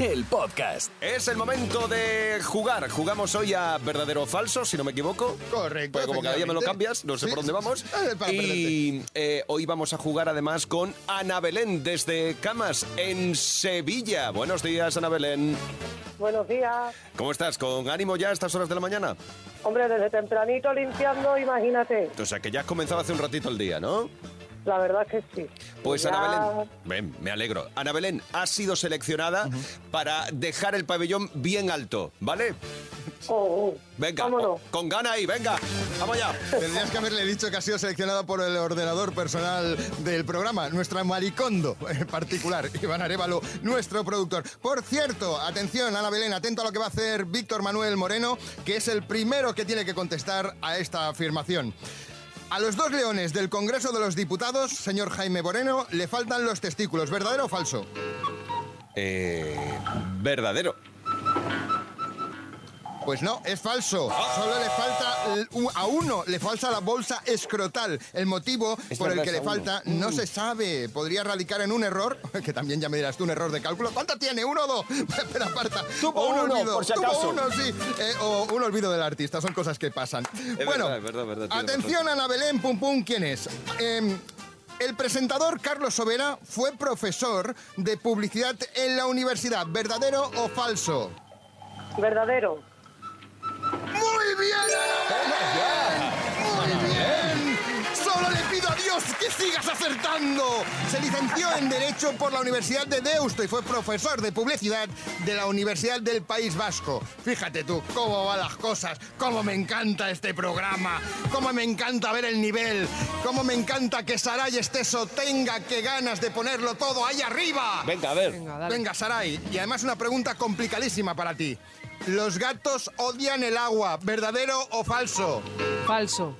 el podcast. Es el momento de jugar. Jugamos hoy a verdadero o falso, si no me equivoco. Correcto. Porque como cada día me lo cambias, no sé Sí. por dónde vamos. Para Y eh, hoy vamos a jugar además con Ana Belén desde Camas, en Sevilla. Buenos días, Ana Belén. Buenos días. ¿Cómo estás? ¿Con ánimo ya a estas horas de la mañana? Hombre, desde tempranito limpiando, imagínate. O sea, que ya has comenzado hace un ratito el día, ¿no? La verdad que sí. Pues Ya- Ana Belén, ven, me alegro. Ana Belén ha sido seleccionada para dejar el pabellón bien alto, ¿vale? Oh, oh. Venga, Vámonos. con gana ahí, venga, vamos allá. Tendrías que haberle dicho que ha sido seleccionada por el ordenador personal del programa, nuestra maricondo en particular, Iván Arevalo, nuestro productor. Por cierto, atención, Ana Belén, atento a lo que va a hacer Víctor Manuel Moreno, que es el primero que tiene que contestar a esta afirmación. A los dos leones del Congreso de los Diputados, señor Jaime Moreno, le faltan los testículos, ¿verdadero o falso? Eh, verdadero. Pues no, es falso. Solo le falta a uno, le falta la bolsa escrotal. El motivo Es por el que le a uno. falta no se sabe. Podría radicar en un error, que también ya me dirás tú, un error de cálculo. ¿Cuánto tiene? ¿Uno o dos? Pero aparta. Tuvo O un uno, olvido. por si Tuvo acaso. uno, sí. Eh, o un olvido del artista. Son cosas que pasan. bueno, verdad, es verdad, es verdad, tiene atención, Ana Belén, pum pum, ¿quién es? Em, el presentador Carlos Sobera fue profesor de publicidad en la universidad. ¿Verdadero o falso? Verdadero. ¡Muy que sigas acertando. Se licenció en Derecho por la Universidad de Deusto y fue profesor de publicidad de la Universidad del País Vasco. Fíjate tú cómo van las cosas, cómo me encanta este programa, cómo me encanta ver el nivel, cómo me encanta que Saray Esteso tenga que ganas de ponerlo todo ahí arriba. Venga, a ver. Venga, Saray. Y además una pregunta complicadísima para ti. Los gatos odian el agua, ¿verdadero o falso? Falso.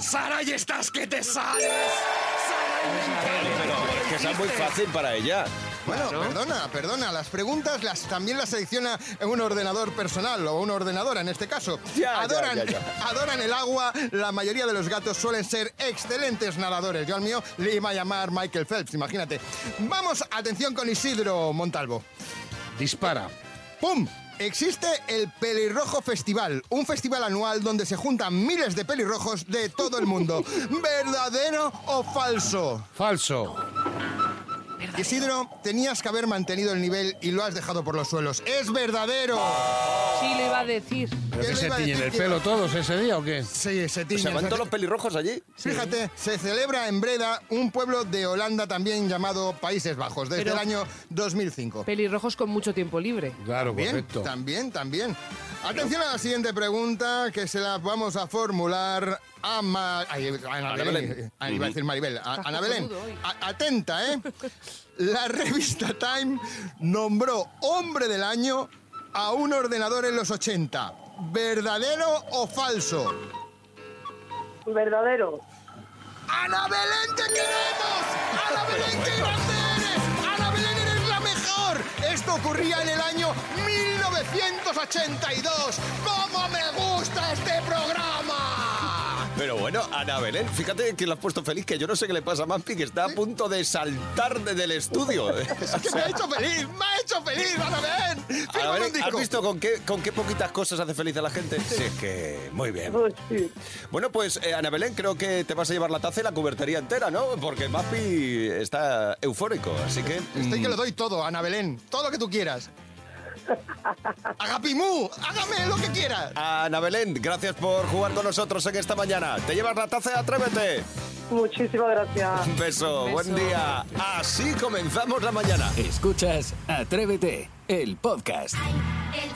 Saray, estás que te sales. Pero es que esa es muy fácil para ella. Bueno, perdona, perdona. Las preguntas las, también las selecciona un ordenador personal o una ordenadora en este caso. Ya, ya, adoran, ya, ya. adoran el agua. La mayoría de los gatos suelen ser excelentes nadadores. Yo al mío le iba a llamar Michael Phelps, imagínate. Vamos, atención con Isidro Montalvo. Dispara. ¡Pum! Existe el Pelirrojo Festival, un festival anual donde se juntan miles de pelirrojos de todo el mundo. ¿Verdadero o falso? Falso. Isidro, tenías que haber mantenido el nivel y lo has dejado por los suelos. ¡Es verdadero! Sí, lo iba a decir. ¿Pero ¿Qué que le se tiñen decir el pelo todos ese día o qué? Sí, se ¿Se tiñen. van todos los pelirrojos allí? Fíjate, se celebra en Breda, un pueblo de Holanda también llamado Países Bajos, desde Pero- el año 2005. Pelirrojos con mucho tiempo libre. Claro, Bien, correcto. también, también. Atención a la siguiente pregunta que se la vamos a formular a, Ma- ay, a Ana Ana Belén. Belén. Ah, iba a decir Maribel. A- Ana Belén. A- atenta, ¿eh? La revista Time nombró hombre del año a un ordenador en los 80. ¿Verdadero o falso? Verdadero. ¡Ana Belén, te queremos! ¡Ana Belén, qué grande eres! ¡Ana Belén, eres la mejor! Esto ocurría en el año 1982. ¡Cómo me gusta este programa! Pero bueno, Ana Belén, fíjate que la has puesto feliz, que yo no sé qué le pasa a Mampi, que está a punto de saltar de- del estudio. Es que me ha hecho feliz, me ha hecho feliz, Ana Belén. Ana un Belén, ¿has visto con qué, con qué poquitas cosas hace feliz a la gente? Sí, es que muy bien. Pues sí. Bueno, pues eh, Ana Belén, creo que te vas a llevar la taza y la cubertería entera, ¿no? Porque Mampi está eufórico, así que... Estoy mm, que lo doy todo, Ana Belén. Todo lo que tú quieras. Agapimú, hágame lo que quieras. Ana Belén, gracias por jugar con nosotros en esta mañana. ¿Te llevas la taza atrévete? Muchísimas gracias. Un beso, Un buen día. Así comenzamos la mañana. Escuchas Atrévete, el podcast. El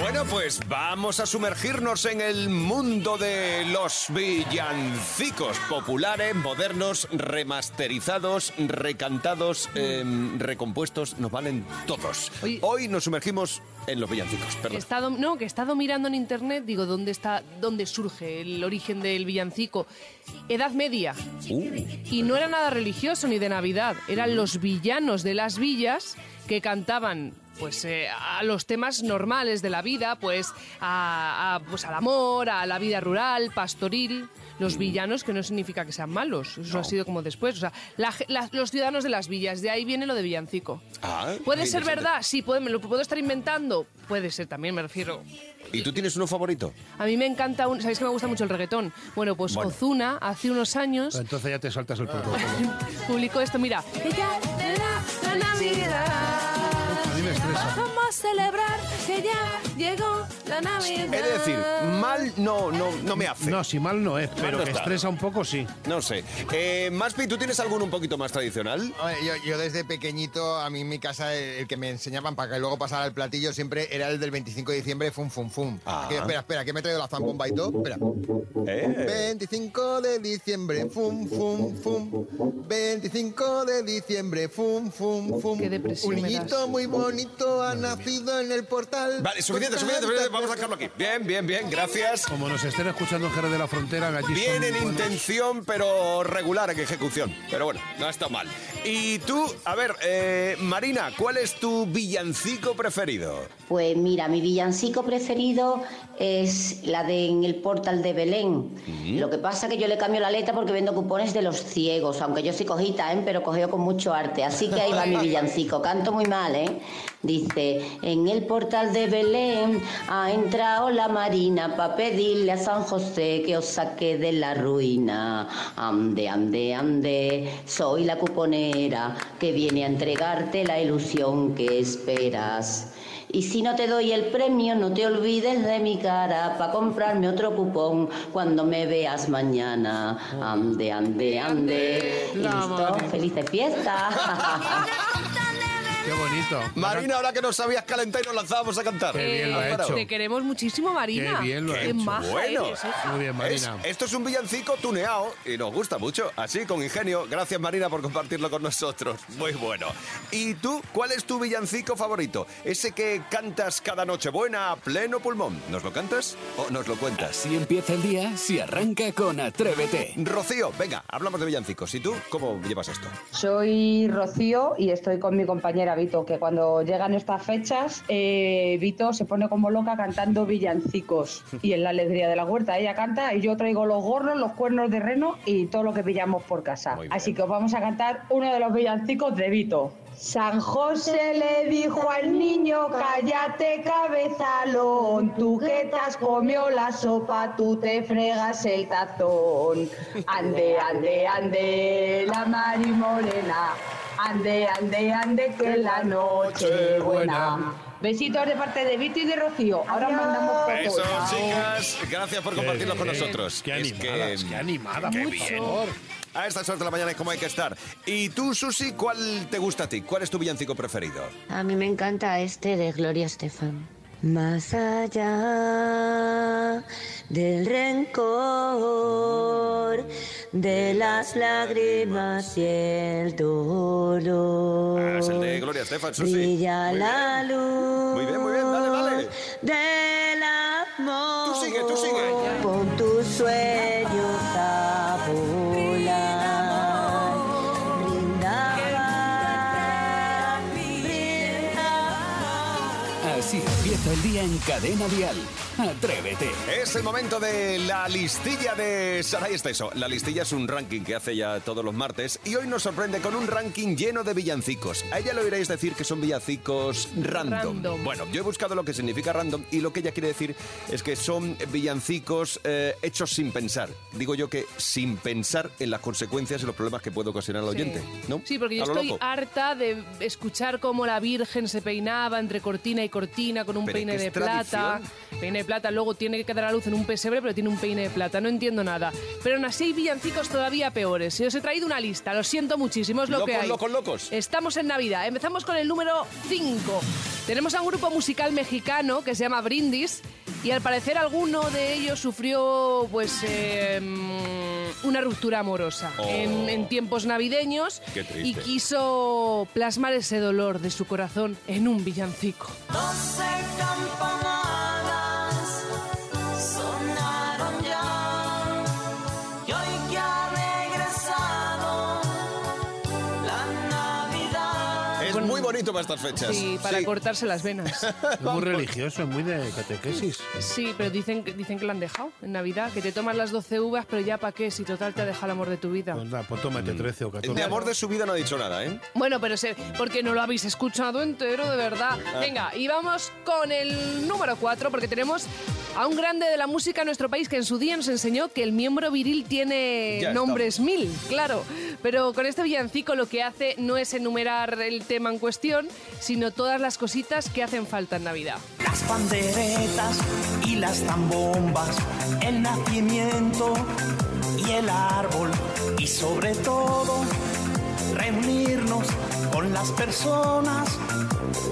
Bueno, pues vamos a sumergirnos en el mundo de los villancicos populares, modernos, remasterizados, recantados, em, recompuestos, nos valen todos. Oye. Hoy nos sumergimos en los villancicos, He perdón. estado, no, que he estado mirando en internet, digo, ¿dónde está, dónde surge el origen del villancico? Edad Media. Uh, Y no era nada religioso ni de Navidad, eran los villanos de las villas que cantaban pues eh, a los temas normales de la vida, pues, a, a- pues al amor, a la vida rural, pastoril. Los villanos, que no significa que sean malos, eso ha sido como después. O sea, la ge- la- los ciudadanos de las villas, de ahí viene lo de villancico. Ah, ¿Puede ser verdad? Sí, puede, me lo puedo estar inventando. Puede ser también, me refiero. ¿Y tú tienes uno favorito? A mí me encanta, un, ¿sabéis que me gusta mucho el reggaetón? Bueno, pues Bueno. Ozuna hace unos años Entonces ya te saltas el protocolo. publicó esto, mira. Ella la Navidad. A mí celebrar que ya llegó la Navidad. De decir, mal no, no, no me hace. No, si mal no es, pero no que está. estresa un poco, sí. No sé. Eh, Maspi, ¿tú tienes alguno un poquito más tradicional? Yo, yo desde pequeñito, a mí en mi casa, el, que me enseñaban para que luego pasara el platillo siempre era el del 25 de diciembre, fum, fum, fum. Ah. Que, espera, espera, que me he traído la zambomba y todo. Espera. Eh. 25 de diciembre, fum, fum, fum. 25 de diciembre, fum, fum, fum. Qué depresión Un me niñito das. muy bonito ha nacido en el portal. Vale, suficiente, suficiente, suficiente. Vamos a dejarlo aquí. Bien, bien, bien, gracias. Como nos estén escuchando en Jerez de la Frontera, allí Bien en buenos. intención, pero regular en ejecución. Pero bueno, no está mal. Y tú, a ver, eh, Marina, ¿cuál es tu villancico preferido? Pues mira, mi villancico preferido es la de en el portal de Belén. Lo que pasa es que yo le cambio la letra porque vendo cupones de los ciegos, aunque yo soy cojita, ¿eh? pero cogeo con mucho arte. Así que ahí va mi villancico. Canto muy mal, ¿eh? Dice, en el portal de Belén ha entrado la marina para pedirle a San José que os saque de la ruina. Ande, ande, ande, soy la cuponera que viene a entregarte la ilusión que esperas. Y si no te doy el premio, no te olvides de mi cara para comprarme otro cupón cuando me veas mañana. Ande, ande, ande. Y listo, felices fiestas. Qué bonito. Marina, ahora que nos sabías calentar y nos lanzábamos a cantar. Qué bien lo ha hecho. Te queremos muchísimo, Marina. Qué bien lo ha Qué hecho. maja Bueno, eres, ¿eh? Muy bien, Marina. Es- esto es un villancico tuneado y nos gusta mucho, así con ingenio. Gracias Marina por compartirlo con nosotros. Muy bueno. ¿Y tú, cuál es tu villancico favorito? Ese que cantas cada noche buena a pleno pulmón. ¿Nos lo cantas o nos lo cuentas? Si empieza el día, si arranca con Atrévete. Rocío, venga, hablamos de villancicos. ¿Y tú cómo llevas esto? Soy Rocío y estoy con mi compañera Vito, que cuando llegan estas fechas, eh, Vito se pone como loca cantando villancicos. Y en la alegría de la huerta ella canta y yo traigo los gorros, los cuernos de reno y todo lo que pillamos por casa. Así que os vamos a cantar uno de los villancicos de Vito. San José le dijo al niño, cállate cabezalón, tú que te has comido la sopa, tú te fregas el tazón. Ande, ande, ande, la Mari Morena, ande, ande, ande, que la noche buena. Besitos de parte de Vito y de Rocío. Ahora mandamos fotos. Eso, Chao. chicas, gracias por compartirlo con nosotros. Qué Es animadas, qué animada, qué bien. A estas horas de la mañana es como hay que estar. Y tú, Susi, ¿cuál te gusta a ti? ¿Cuál es tu villancico preferido? A mí me encanta este de Gloria Estefan. Más allá del rencor, de las lágrimas y el dolor. Ah, es el de Gloria Estefan, Susi. Brilla Muy la bien. luz. Muy bien, muy bien, dale, dale. Del amor. Tú sigue, tú sigue. Con tus sueños el día en Cadena Vial. Atrévete. Es el momento de la listilla de Saray Esteso. La listilla es un ranking que hace ya todos los martes y hoy nos sorprende con un ranking lleno de villancicos. A ella le oiréis decir que son villancicos random. Random. Bueno, yo he buscado lo que significa random y lo que ella quiere decir es que son villancicos eh, hechos sin pensar. Digo yo que sin pensar en las consecuencias y los problemas que puede ocasionar al Sí. oyente, ¿no? Sí, porque yo lo estoy loco. harta de escuchar cómo la Virgen se peinaba entre cortina y cortina con un Pero peine ¿qué de plata. tradición? Peine de plata, luego tiene que quedar a luz en un pesebre, pero tiene un peine de plata. No entiendo nada. Pero aún así hay villancicos todavía peores. Y os he traído una lista, lo siento muchísimo, es lo que hay. locos, locos. Estamos en Navidad. Empezamos con el número 5. Tenemos a un grupo musical mexicano que se llama Brindis y al parecer alguno de ellos sufrió pues eh, mm, una ruptura amorosa Oh. en, en tiempos navideños y quiso plasmar ese dolor de su corazón en un villancico. No se bonito para estas fechas. Sí, para Sí. cortarse las venas. Es muy religioso, es muy de catequesis. Sí, pero dicen, que- dicen que lo han dejado en Navidad, que te tomas las 12 uvas, pero ya para qué, si total te ha dejado el amor de tu vida. Pues nada, pues tómate 13 o 14. De amor de su vida no ha dicho nada, ¿eh? Bueno, pero sé, porque no lo habéis escuchado entero, de verdad. Ah. Venga, y vamos con el número 4, porque tenemos a un grande de la música en nuestro país que en su día nos enseñó que el miembro viril tiene Ya nombres mil, claro. Pero con este villancico lo que hace no es enumerar el tema en cuestión, sino todas las cositas que hacen falta en Navidad. Las panderetas y las zambombas, el nacimiento y el árbol y sobre todo reunirnos con las personas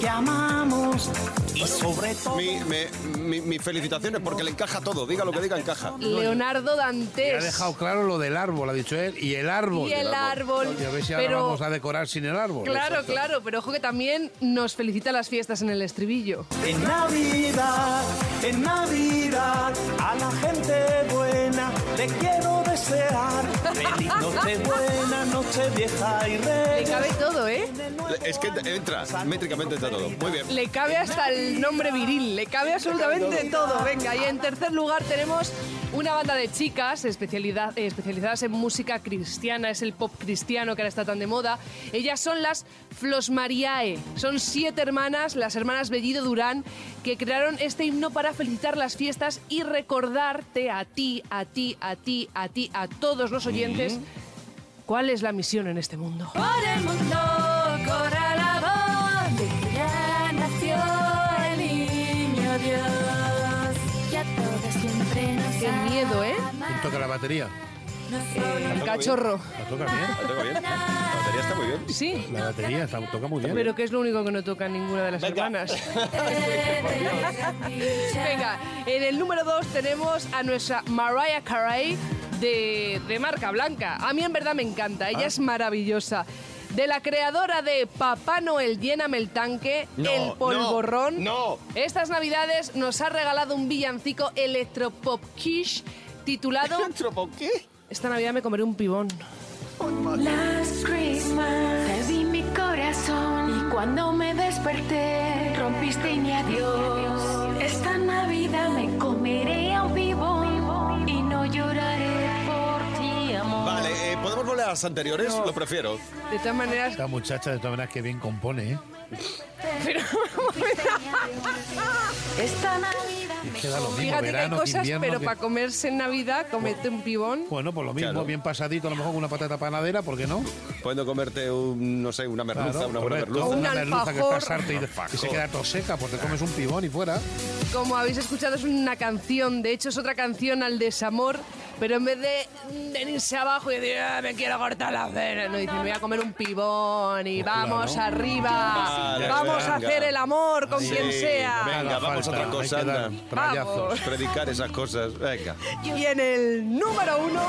que amamos y sobre todo... Mi, me- mi- mis felicitaciones porque le encaja todo. Diga lo que diga, encaja. Leonardo Y ha Dantes. dejado claro lo del árbol, ha dicho él, y el árbol. Y el árbol. Y a ver si ahora Pero- vamos a decorar sin el árbol. Claro, claro, pero ojo que también nos felicita las fiestas en el estribillo. En Navidad, en Navidad, a la gente buena le quiero desear feliz noche buena, noche vieja y Le reyes. cabe todo, ¿eh? Es que entra, métricamente entra todo. Muy bien. Le cabe hasta el nombre viril, le cabe absolutamente todo. Venga, y en tercer lugar tenemos una banda de chicas especialidad- eh, especializadas en música cristiana, es el pop cristiano que ahora está tan de moda. Ellas son las Flos Mariae. Son siete hermanas, las hermanas Bellido Durán, que crearon este himno para felicitar las fiestas y recordarte a ti, a ti, a ti, a ti, a todos los oyentes, cuál es la misión en este mundo. Por el mundo corre ¿Quién toca la batería? El cachorro. ¿La toca bien? ¿La toca bien? La batería está muy bien. Sí, La batería está- toca muy bien. pero que es lo único que no toca ninguna de las hermanas. Venga, en el número 2 tenemos a nuestra Mariah Carey de, de marca blanca. A mí en verdad me encanta, ella es maravillosa. De la creadora de Papá Noel, lléname el tanque, No, el polvorrón. no, no. Estas navidades nos ha regalado un villancico electropop quiche titulado qué? Esta Navidad me comeré un pibón. Last Christmas te di mi corazón y cuando me desperté rompiste mi adiós. Esta Navidad me comeré a un vivo y no lloraré por ti, amor. Vale, eh, ¿podemos volver a las anteriores? Lo prefiero. De todas maneras, Esta muchacha, de todas maneras, que bien compone, ¿eh? pero Esta Navidad que da lo mismo, fíjate que hay verano, que cosas, invierno, pero que- para comerse en Navidad, comete un pibón. Bueno, pues lo mismo, Claro. bien pasadito, a lo mejor con una patata panadera, ¿por qué no? Puedo comerte un, no sé, una merluza, Claro, una buena correcto. merluza. Un Una merluza que alfajor. y, y se queda todo seca, pues te comes un pibón y fuera. Como habéis escuchado, es una canción. De hecho, es otra canción al desamor. Pero en vez de venirse abajo y decir, "Ah, me quiero cortar las venas, no, dicen, me voy a comer un pibón y vamos claro. arriba. Vale, vamos a hacer el amor con Sí, quien sea. Venga, vamos a otra cosa, anda. Vamos. Predicar esas cosas. Venga, Y en el número uno,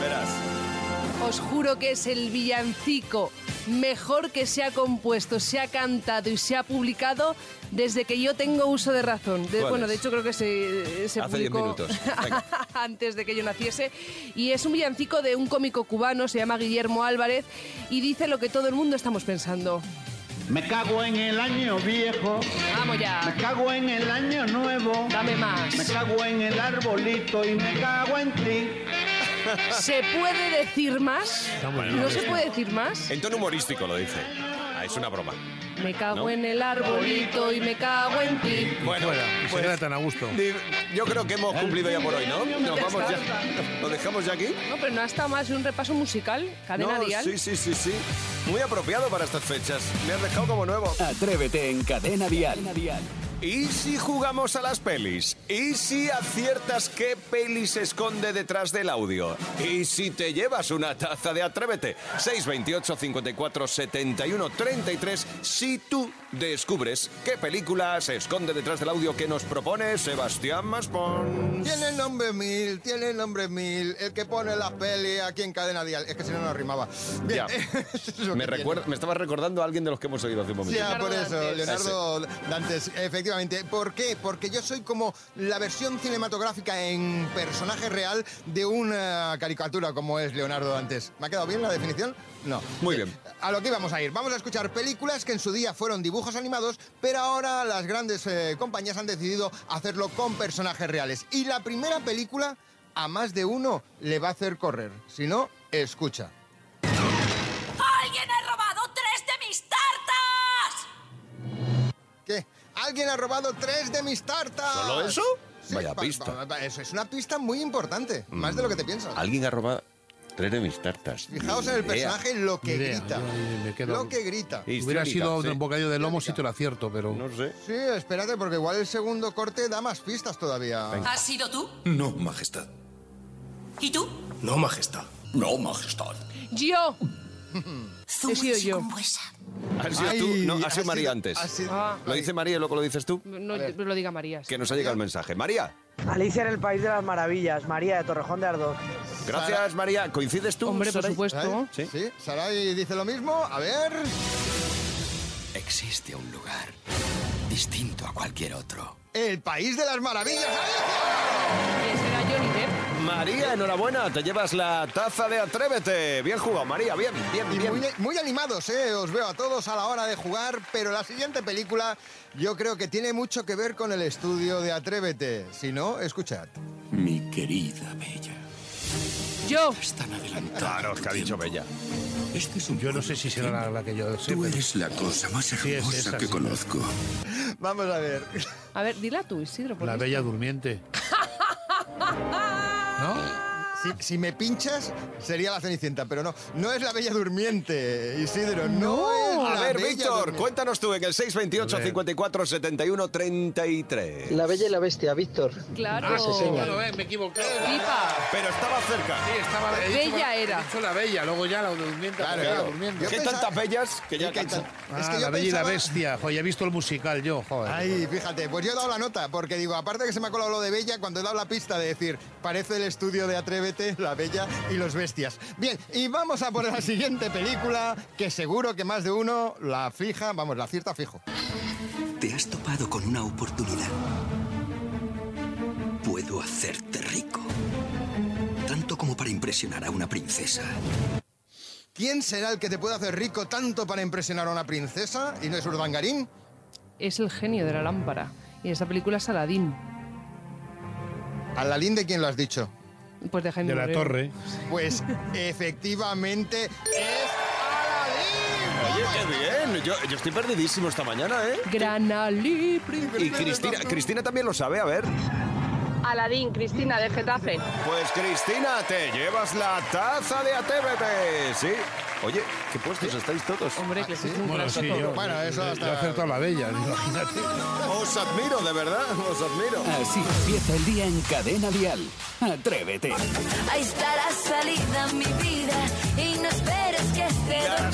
verás. os juro que es el villancico mejor que se ha compuesto, se ha cantado y se ha publicado desde que yo tengo uso de razón. De- ¿Cuál bueno, es? de hecho creo que se, se Hace diez publicó minutos. Antes de que yo naciese. Y es un villancico de un cómico cubano, se llama Guillermo Álvarez, y dice lo que todo el mundo estamos pensando. Me cago en el año viejo, Vamos me ya, cago en el año nuevo, dame más. me cago en el arbolito y me cago en ti. ¿Se puede decir más? ¿No se puede decir más? En tono humorístico lo dice. Ah, es una broma. Me cago ¿No? en el arbolito y me cago en ti. Bueno, fuera, y se pues, queda tan a gusto. yo creo que hemos cumplido ya por hoy, ¿no? Nos Ya vamos está. ya. ¿Lo dejamos ya aquí? No, pero no ha estado más de un repaso musical, cadena No, dial. sí, sí, sí, sí. Muy apropiado para estas fechas. Me has dejado como nuevo. Atrévete en Cadena Dial. ¿Y si jugamos a las pelis? ¿Y si aciertas qué peli se esconde detrás del audio? ¿Y si te llevas una taza de Atrévete? 628 54 71 33 si tú descubres qué película se esconde detrás del audio que nos propone Sebastián Maspons. Tiene nombre mil, tiene nombre mil. El que pone la peli aquí en cadena dial. Es que si no, no rimaba. Bien, Me, que tiene. recuerda, me estaba recordando a alguien de los que hemos oído hace un momento. Ya, por eso, Dantes. Leonardo Dantes. Efectivamente, efectivamente. ¿Por qué? Porque yo soy como la versión cinematográfica en personaje real de una caricatura como es Leonardo antes. ¿Me ha quedado bien la definición? No. Muy bien. A lo que íbamos a ir. Vamos a escuchar películas que en su día fueron dibujos animados, pero ahora las grandes eh, compañías han decidido hacerlo con personajes reales. Y la primera película a más de uno le va a hacer correr. Si no, escucha. ¿Alguien ha robado tres de mis tartas? ¿Solo eso? Sí, Vaya pista. Eso es una pista muy importante, más de lo que te piensas. Alguien ha robado tres de mis tartas. Fijaos en el personaje lo que Idea, grita. me quedo- Lo que grita. Hubiera sido sí. un bocadillo de lomo si te lo acierto, pero... No sé. Sí, espérate, porque igual el segundo corte da más pistas todavía. ¿Has sido tú? No, Majestad. ¿Y tú? No, Majestad. No, Majestad. Yo. He sido yo. ¿Has sido Ay, tú? No, ha ha sido María antes. ha sido- Ah. Lo dice María y luego lo dices tú. No, no lo diga María. sí. Que nos ha llegado el mensaje. María, Alicia en el País de las Maravillas, María de Torrejón de Ardoz. gracias María. ¿Coincides tú? Hombre, por Saray? supuesto. ¿Sí? Sí, Saray dice lo mismo. A ver. Existe un lugar distinto a cualquier otro. El país de las maravillas. Johnny Depp. María, enhorabuena. Te llevas la taza de Atrévete. Bien jugado, María. Bien, bien, Y bien. muy, muy animados, ¿eh? Os veo a todos a la hora de jugar, pero la siguiente película yo creo que tiene mucho que ver con el estudio de Atrévete. Si no, escuchad. Mi querida Bella. Yo. Están adelantados. Claro, que ha dicho Bella. Este es un Yo no sé si será la, la que yo sé. Tú eres la cosa más Sí, es hermosa esa, que sí. conozco. Vamos a ver. A ver, dila tú, Isidro. por La esto. bella durmiente. ¿No? Si, si me pinchas, sería la Cenicienta, pero no. No es la Bella Durmiente, Isidro. No, es A la ver, Víctor, cuéntanos tú en el 628 A ver. 54 71 33. La Bella y la Bestia, Víctor. Claro. Sí, señor. Bueno, eh, me he equivocado. Pipa. Pero estaba cerca. Sí, estaba... he dicho Bella la- era. He dicho la bella, luego ya la durmiente. Claro, claro. durmiente. ¿Qué pensaba- tantas bellas que ya Sí, que cansa? tan- es Ah, que yo la bella y la bestia. Joder, he visto el musical yo, joder. Ay, fíjate, pues yo he dado la nota, porque digo, aparte de que se me ha colado lo de Bella, cuando he dado la pista de decir, parece el estudio de Atrévete, La Bella y los Bestias. Bien, y vamos a por la siguiente película, que seguro que más de uno la fija, vamos, la acierta fijo. Te has topado con una oportunidad. Puedo hacerte rico. Tanto como para impresionar a una princesa. ¿Quién será el que te puede hacer rico tanto para impresionar a una princesa? ¿Y no es Urdangarín? Es el genio de la lámpara. Y esa película es Aladín. ¿Alalín de quién lo has dicho? Pues de Jaime De la Moreno. torre. Pues efectivamente Aladín. Qué bien. Yo, yo estoy perdidísimo esta mañana, ¿eh? Granalí, Y Cristina, Cristina también lo sabe, a ver. Aladín, Cristina, de Getafe. Pues Cristina, te llevas la taza de Atrévete. Sí. Oye, ¿qué puestos estáis todos? Hombre, que sí, es un Bueno, sí, yo. Bueno, eso yo hasta- he acertado la bella, imagínate. Os admiro, de verdad, os admiro. Así empieza el día en Cadena Dial. Atrévete. Ahí está la salida, mi vida.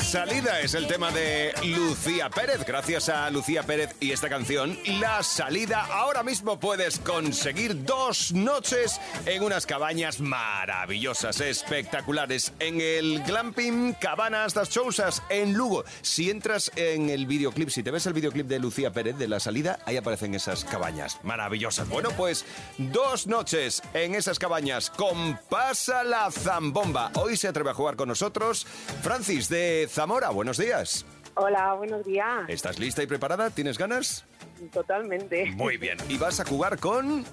Salida es el tema de Lucía Pérez. Gracias a Lucía Pérez y esta canción, La salida. Ahora mismo puedes conseguir dos noches en unas cabañas maravillosas, espectaculares, en el Glamping Cabanas das Chousas en Lugo. Si entras en el videoclip, si te ves el videoclip de Lucía Pérez de La salida, ahí aparecen esas cabañas maravillosas. Bueno, pues dos noches en esas cabañas con Pasa la Zambomba. Hoy se atreve a jugar con nosotros Francis de Zamora. Buenos días. Hola, buenos días. ¿Estás lista y preparada? ¿Tienes ganas? Totalmente. Muy bien. Y vas a jugar con,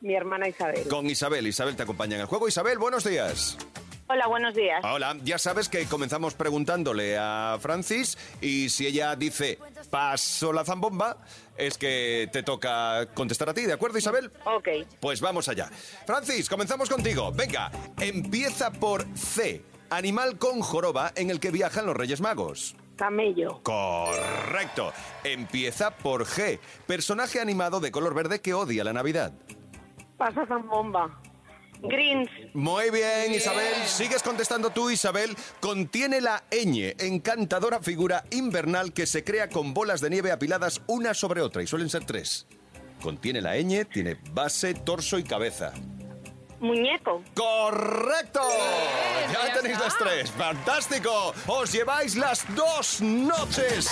Mi hermana Isabel. con Isabel. Isabel te acompaña en el juego. Isabel, buenos días. Hola, buenos días. Hola, ya sabes que comenzamos preguntándole a Francis y si ella dice paso la zambomba, es que te toca contestar a ti, ¿de acuerdo Isabel? Ok. Pues vamos allá. Francis, comenzamos contigo. Venga, empieza por C, animal con joroba en el que viajan los Reyes Magos. Camello. Correcto. Empieza por G, personaje animado de color verde que odia la Navidad. Pasa Zambomba. Greens. Muy bien, Isabel. Sigues contestando tú, Isabel. Contiene la ñ, encantadora figura invernal que se crea con bolas de nieve apiladas una sobre otra y suelen ser tres. Contiene la ñ, tiene base, torso y cabeza. Muñeco. ¡Correcto! ya, ya tenéis está. las tres. ¡Fantástico! Os lleváis las dos noches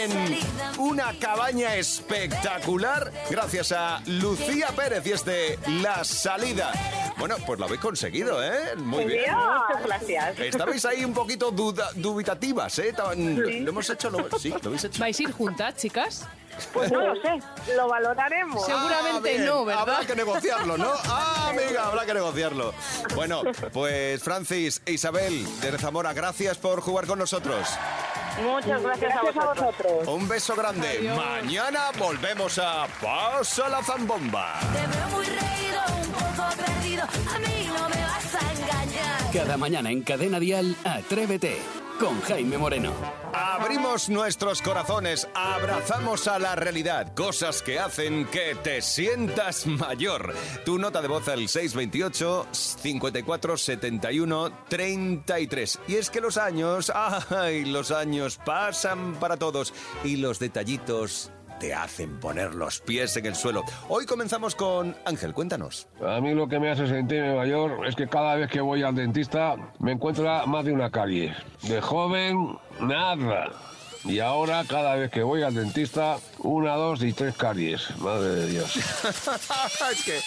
en una cabaña espectacular gracias a Lucía Pérez y es de La Salida. Bueno, pues lo habéis conseguido, ¿eh? Muy bien. Muchas gracias. Estabais ahí un poquito duda- dubitativas, ¿eh? Sí. lo hemos hecho, lo, sí, lo habéis hecho. ¿Vais a ir juntas, chicas? Pues no lo sé, lo valoraremos. Seguramente Ah, no, ¿verdad? Habrá que negociarlo, ¿no? Ah, amiga, habrá que negociarlo. Bueno, pues Francis e Isabel de Zamora, gracias por jugar con nosotros. Muchas gracias, a vosotros. Un beso grande. Mañana volvemos a Pasa la Zambomba. Te veo muy reído, un poco perdido. A mí no me vas a engañar. Cada mañana en Cadena Dial, Atrévete con Jaime Moreno. Abrimos nuestros corazones, abrazamos a la realidad, cosas que hacen que te sientas mayor. Tu nota de voz al 628 54 71 33. Y es que los años, ay, los años pasan para todos y los detallitos te hacen poner los pies en el suelo. Hoy comenzamos con Ángel, cuéntanos. A mí lo que me hace sentirme mayor es que cada vez que voy al dentista me encuentra más de una carie. De joven, nada. Y ahora cada vez que voy al dentista, una, dos y tres caries. Madre de Dios. es que,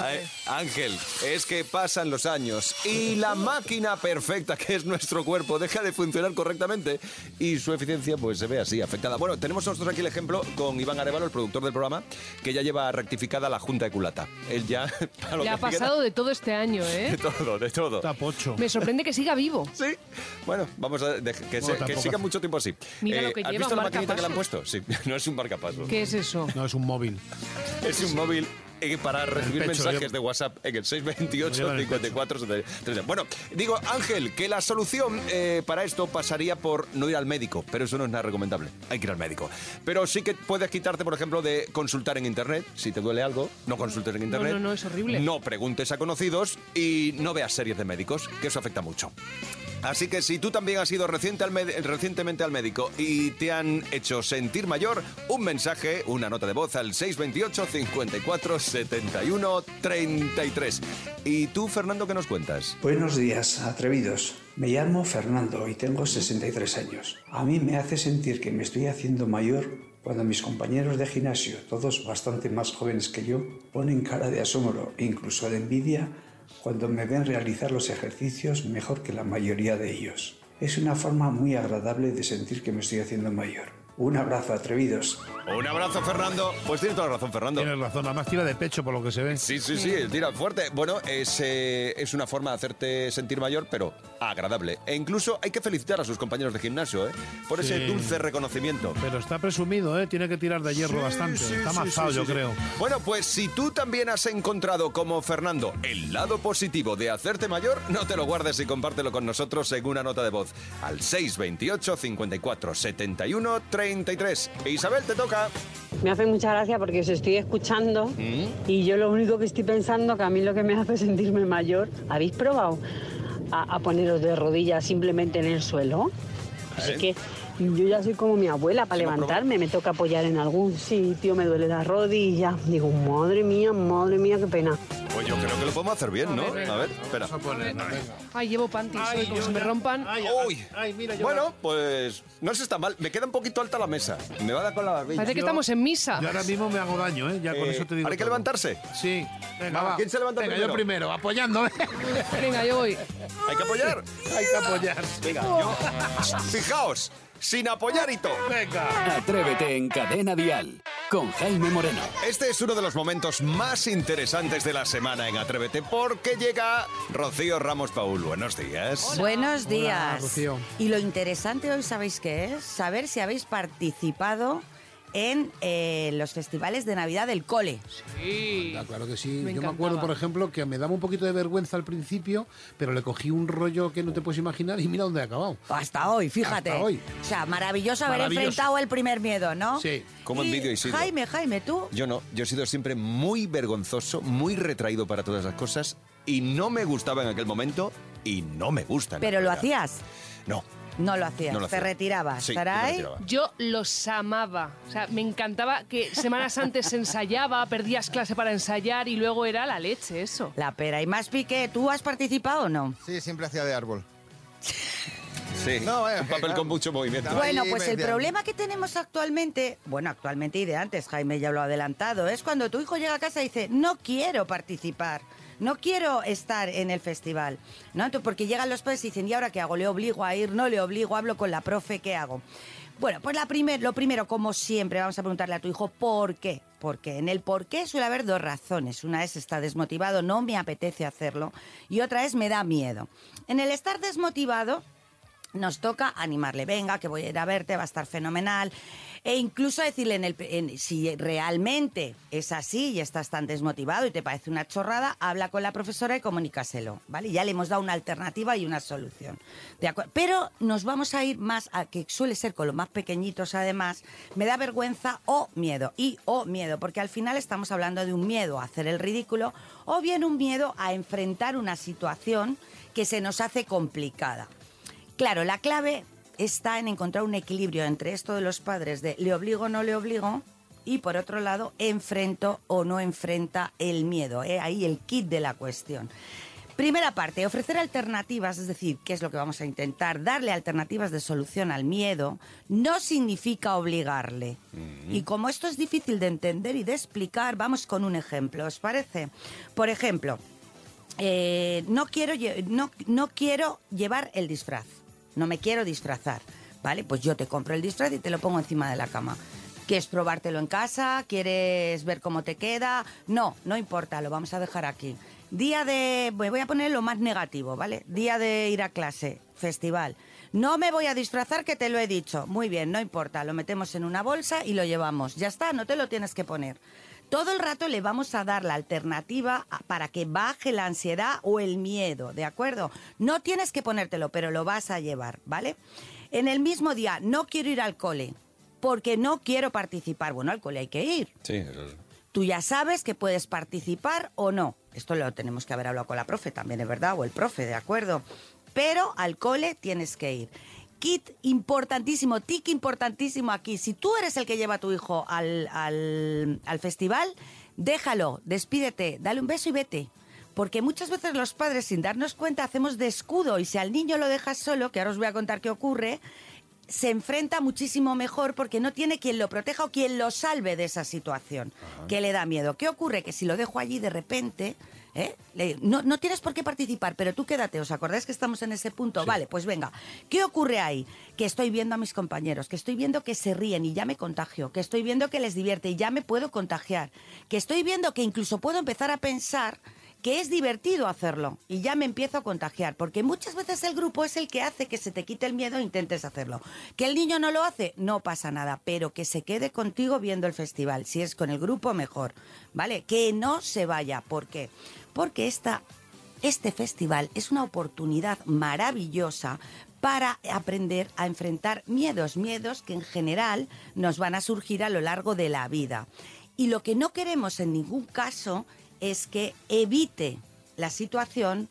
ay, Ángel, es que pasan los años y la máquina perfecta que es nuestro cuerpo deja de funcionar correctamente y su eficiencia pues se ve así, afectada. Bueno, tenemos nosotros aquí el ejemplo con Iván Arevalo, el productor del programa, que ya lleva rectificada la junta de culata. Él ya... para lo Le ha queda- pasado de todo este año, De ¿eh? todo, de todo. Está pocho. Me sorprende que siga vivo. Sí. Bueno, vamos a de- que, se- Bueno, que tampoco siga mucho tiempo así. Mira lo que ¿Has lleva, visto la maquinita que le han puesto? Sí, no es un marcapasos. ¿Qué es eso? No, es un móvil. Es un móvil eh, para recibir pecho, mensajes yo- de WhatsApp en el Lo lleva 628 en el 54 70. Bueno, digo, Ángel, que la solución eh, para esto pasaría por no ir al médico, pero eso no es nada recomendable. Hay que ir al médico. Pero sí que puedes quitarte, por ejemplo, de consultar en internet. Si te duele algo, no consultes en internet. no, no, es horrible. No preguntes a conocidos y no veas series de médicos, que eso afecta mucho. Así que si tú también has ido recientemente al médico y te han hecho sentir mayor, un mensaje, una nota de voz al 628 54 71 33. ¿Y tú, Fernando, qué nos cuentas? Buenos días, atrevidos. Me llamo Fernando y tengo 63 años. A mí me hace sentir que me estoy haciendo mayor cuando mis compañeros de gimnasio, todos bastante más jóvenes que yo, ponen cara de asombro e incluso de envidia cuando me ven realizar los ejercicios mejor que la mayoría de ellos. Es una forma muy agradable de sentir que me estoy haciendo mayor. Un abrazo, atrevidos. Un abrazo, Fernando. Pues tienes toda la razón, Fernando. Tienes razón, además tira de pecho por lo que se ve. Sí, sí, sí, tira fuerte. Bueno, es, eh, es una forma de hacerte sentir mayor, pero agradable. E incluso hay que felicitar a sus compañeros de gimnasio, ¿eh? Por ese dulce reconocimiento. Pero está presumido, ¿eh? Tiene que tirar de hierro Sí, bastante. sí, está sí, mazado, sí, yo sí, sí. creo. Bueno, pues si tú también has encontrado, como Fernando, el lado positivo de hacerte mayor, no te lo guardes y compártelo con nosotros en una nota de voz al 628 54 71 33. Isabel, te toca. Me hace mucha gracia porque os estoy escuchando Mm. y yo lo único que estoy pensando, que a mí lo que me hace sentirme mayor, ¿habéis probado a, a poneros de rodillas simplemente en el suelo? Así que yo ya soy como mi abuela, para levantarme me toca apoyar en algún sitio, me duele la rodilla. Digo, madre mía, madre mía, qué pena. Pues yo creo que lo podemos hacer bien, ¿no? A ver, espera. Ay, llevo panties hoy, como se me rompan. Uy. Bueno, pues no se está mal. Me queda un poquito alta la mesa. Me va a dar con la barbilla. Parece que estamos en misa. Yo ahora mismo me hago daño, ¿eh? Ya con Eh, eso te digo. ¿ahora hay que todo. levantarse? Sí. Venga, Va, va. ¿quién se levanta Venga, primero? yo primero, apoyando. ¿eh? Venga, yo voy. ¿Hay que apoyar? Hay que apoyar. Venga, yo... Fijaos, sin apoyar y todo. Venga. Atrévete en Cadena Dial con Jaime Moreno. Este es uno de los momentos más interesantes de la semana en Atrévete porque llega Rocío Ramos Paul. Buenos días. Buenos Hola, días. Rocío. y lo interesante hoy, ¿sabéis qué es? Saber si habéis participado en eh, los festivales de Navidad del cole. Sí. Claro que sí. Me Yo me acuerdo, por ejemplo, que me daba un poquito de vergüenza al principio, pero le cogí un rollo que no te puedes imaginar y mira dónde he acabado. Hasta hoy, fíjate. Hasta hoy. O sea, maravilloso haber enfrentado el primer miedo, ¿no? Sí. Como en vídeo y. Jaime, Jaime, tú. Yo no, yo he sido siempre muy vergonzoso, muy retraído para todas las cosas y no me gustaba en aquel momento y no me gusta. en la Pero lo hacías. No. No lo hacías, No lo te hacía. retirabas. Sí, yo me Saray. retiraba. Yo los amaba. O sea, me encantaba que semanas antes se ensayaba, perdías clase para ensayar y luego era la leche eso. La pera. Y más pique, ¿tú has participado o no? Sí, siempre hacía de árbol. Sí, No, eh, un papel claro. con mucho movimiento. Bueno, ahí pues me el problema que tenemos actualmente, bueno, actualmente y de antes, Jaime ya lo ha adelantado, es cuando tu hijo llega a casa y dice, no quiero participar. No quiero estar en el festival, ¿no? Porque llegan los padres y dicen, ¿y ahora qué hago? ¿Le obligo a ir? ¿No le obligo? ¿Hablo con la profe? ¿Qué hago? Bueno, pues la primer, lo primero, como siempre, vamos a preguntarle a tu hijo por qué. Porque en el por qué suele haber dos razones. Una es está desmotivado, no me apetece hacerlo. Y otra es me da miedo. En el estar desmotivado, nos toca animarle, venga, que voy a ir a verte, va a estar fenomenal. E incluso decirle, en el, si realmente es así y estás tan desmotivado y te parece una chorrada, habla con la profesora y comunícaselo, ¿vale? Ya le hemos dado una alternativa y una solución. ¿De? Pero nos vamos a ir más a que suele ser con los más pequeñitos además, me da vergüenza o miedo, y o miedo, porque al final estamos hablando de un miedo a hacer el ridículo o bien un miedo a enfrentar una situación que se nos hace complicada. Claro, la clave está en encontrar un equilibrio entre esto de los padres de le obligo o no le obligo y por otro lado enfrento o no enfrenta el miedo. ¿eh? Ahí el kit de la cuestión. Primera parte, ofrecer alternativas, es decir, ¿qué es lo que vamos a intentar? Darle alternativas de solución al miedo no significa obligarle. Y como esto es difícil de entender y de explicar, vamos con un ejemplo, ¿os parece? Por ejemplo, eh, no, quiero, no, no quiero llevar el disfraz, no me quiero disfrazar, ¿vale? Pues yo te compro el disfraz y te lo pongo encima de la cama. ¿Quieres probártelo en casa? ¿Quieres ver cómo te queda? No, no importa, lo vamos a dejar aquí. Día de... Voy a poner lo más negativo, ¿vale? Día de ir a clase, festival. No me voy a disfrazar, que te lo he dicho. Muy bien, no importa, lo metemos en una bolsa y lo llevamos. Ya está, no te lo tienes que poner. Todo el rato le vamos a dar la alternativa para que baje la ansiedad o el miedo, ¿de acuerdo? No tienes que ponértelo, pero lo vas a llevar, ¿vale? En el mismo día, no quiero ir al cole porque no quiero participar. Bueno, al cole hay que ir. Sí, eso es- Tú ya sabes que puedes participar o no. Esto lo tenemos que haber hablado con la profe también, es verdad, o el profe, ¿de acuerdo? Pero al cole tienes que ir. Kit importantísimo, tic importantísimo aquí. Si tú eres el que lleva a tu hijo al, al- al festival, déjalo, despídete, dale un beso y vete. Porque muchas veces los padres, sin darnos cuenta, hacemos de escudo y si al niño lo dejas solo, que ahora os voy a contar qué ocurre, se enfrenta muchísimo mejor porque no tiene quien lo proteja o quien lo salve de esa situación que le da miedo. ¿Qué ocurre? Que si lo dejo allí de repente, ¿eh? Le- no, no tienes por qué participar, pero tú quédate, ¿os acordáis que estamos en ese punto? Vale, pues venga. ¿Qué ocurre ahí? Que estoy viendo a mis compañeros, que estoy viendo que se ríen y ya me contagio, que estoy viendo que les divierte y ya me puedo contagiar, que estoy viendo que incluso puedo empezar a pensar que es divertido hacerlo y ya me empiezo a contagiar, porque muchas veces el grupo es el que hace que se te quite el miedo e intentes hacerlo. Que el niño no lo hace, no pasa nada, pero que se quede contigo viendo el festival. Si es con el grupo, mejor, ¿vale? Que no se vaya. ¿Por qué? Porque esta, este festival es una oportunidad maravillosa para aprender a enfrentar miedos, miedos que en general nos van a surgir a lo largo de la vida. Y lo que no queremos en ningún caso es que evite la situación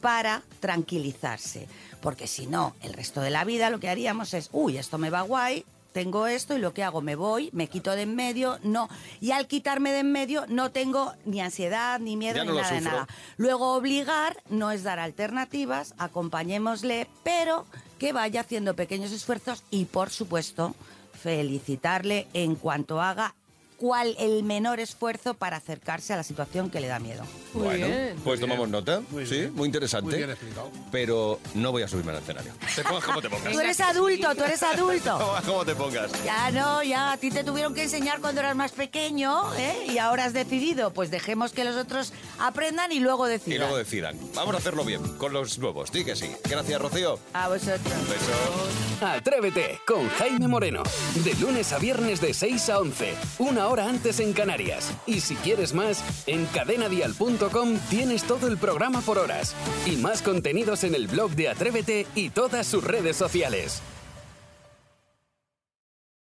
para tranquilizarse. Porque si no, el resto de la vida lo que haríamos es, uy, esto me va guay, tengo esto y lo que hago, me voy, me quito de en medio, no. Y al quitarme de en medio no tengo ni ansiedad, ni miedo, Ya ni no nada de nada. Luego obligar no es dar alternativas, acompañémosle, pero que vaya haciendo pequeños esfuerzos y por supuesto felicitarle en cuanto haga cual el menor esfuerzo para acercarse a la situación que le da miedo. bueno, pues tomamos nota. sí, muy interesante. Muy bien explicado. Pero no voy a subirme al escenario. Te pongas como te pongas. Tú eres adulto, tú eres adulto. Pongas como te pongas. Ya no, ya a ti te tuvieron que enseñar cuando eras más pequeño, ¿eh? Y ahora has decidido, pues dejemos que los otros aprendan y luego Y decidan. luego decidan. Vamos a hacerlo bien, con los nuevos. Di que sí. Gracias, Rocío. A vosotros. Besos. Atrévete con Jaime Moreno. De lunes a viernes de 6 a 11. Una antes en Canarias. Y si quieres más, en cadenadial.com tienes todo el programa por horas. Y más contenidos en el blog de Atrévete y todas sus redes sociales.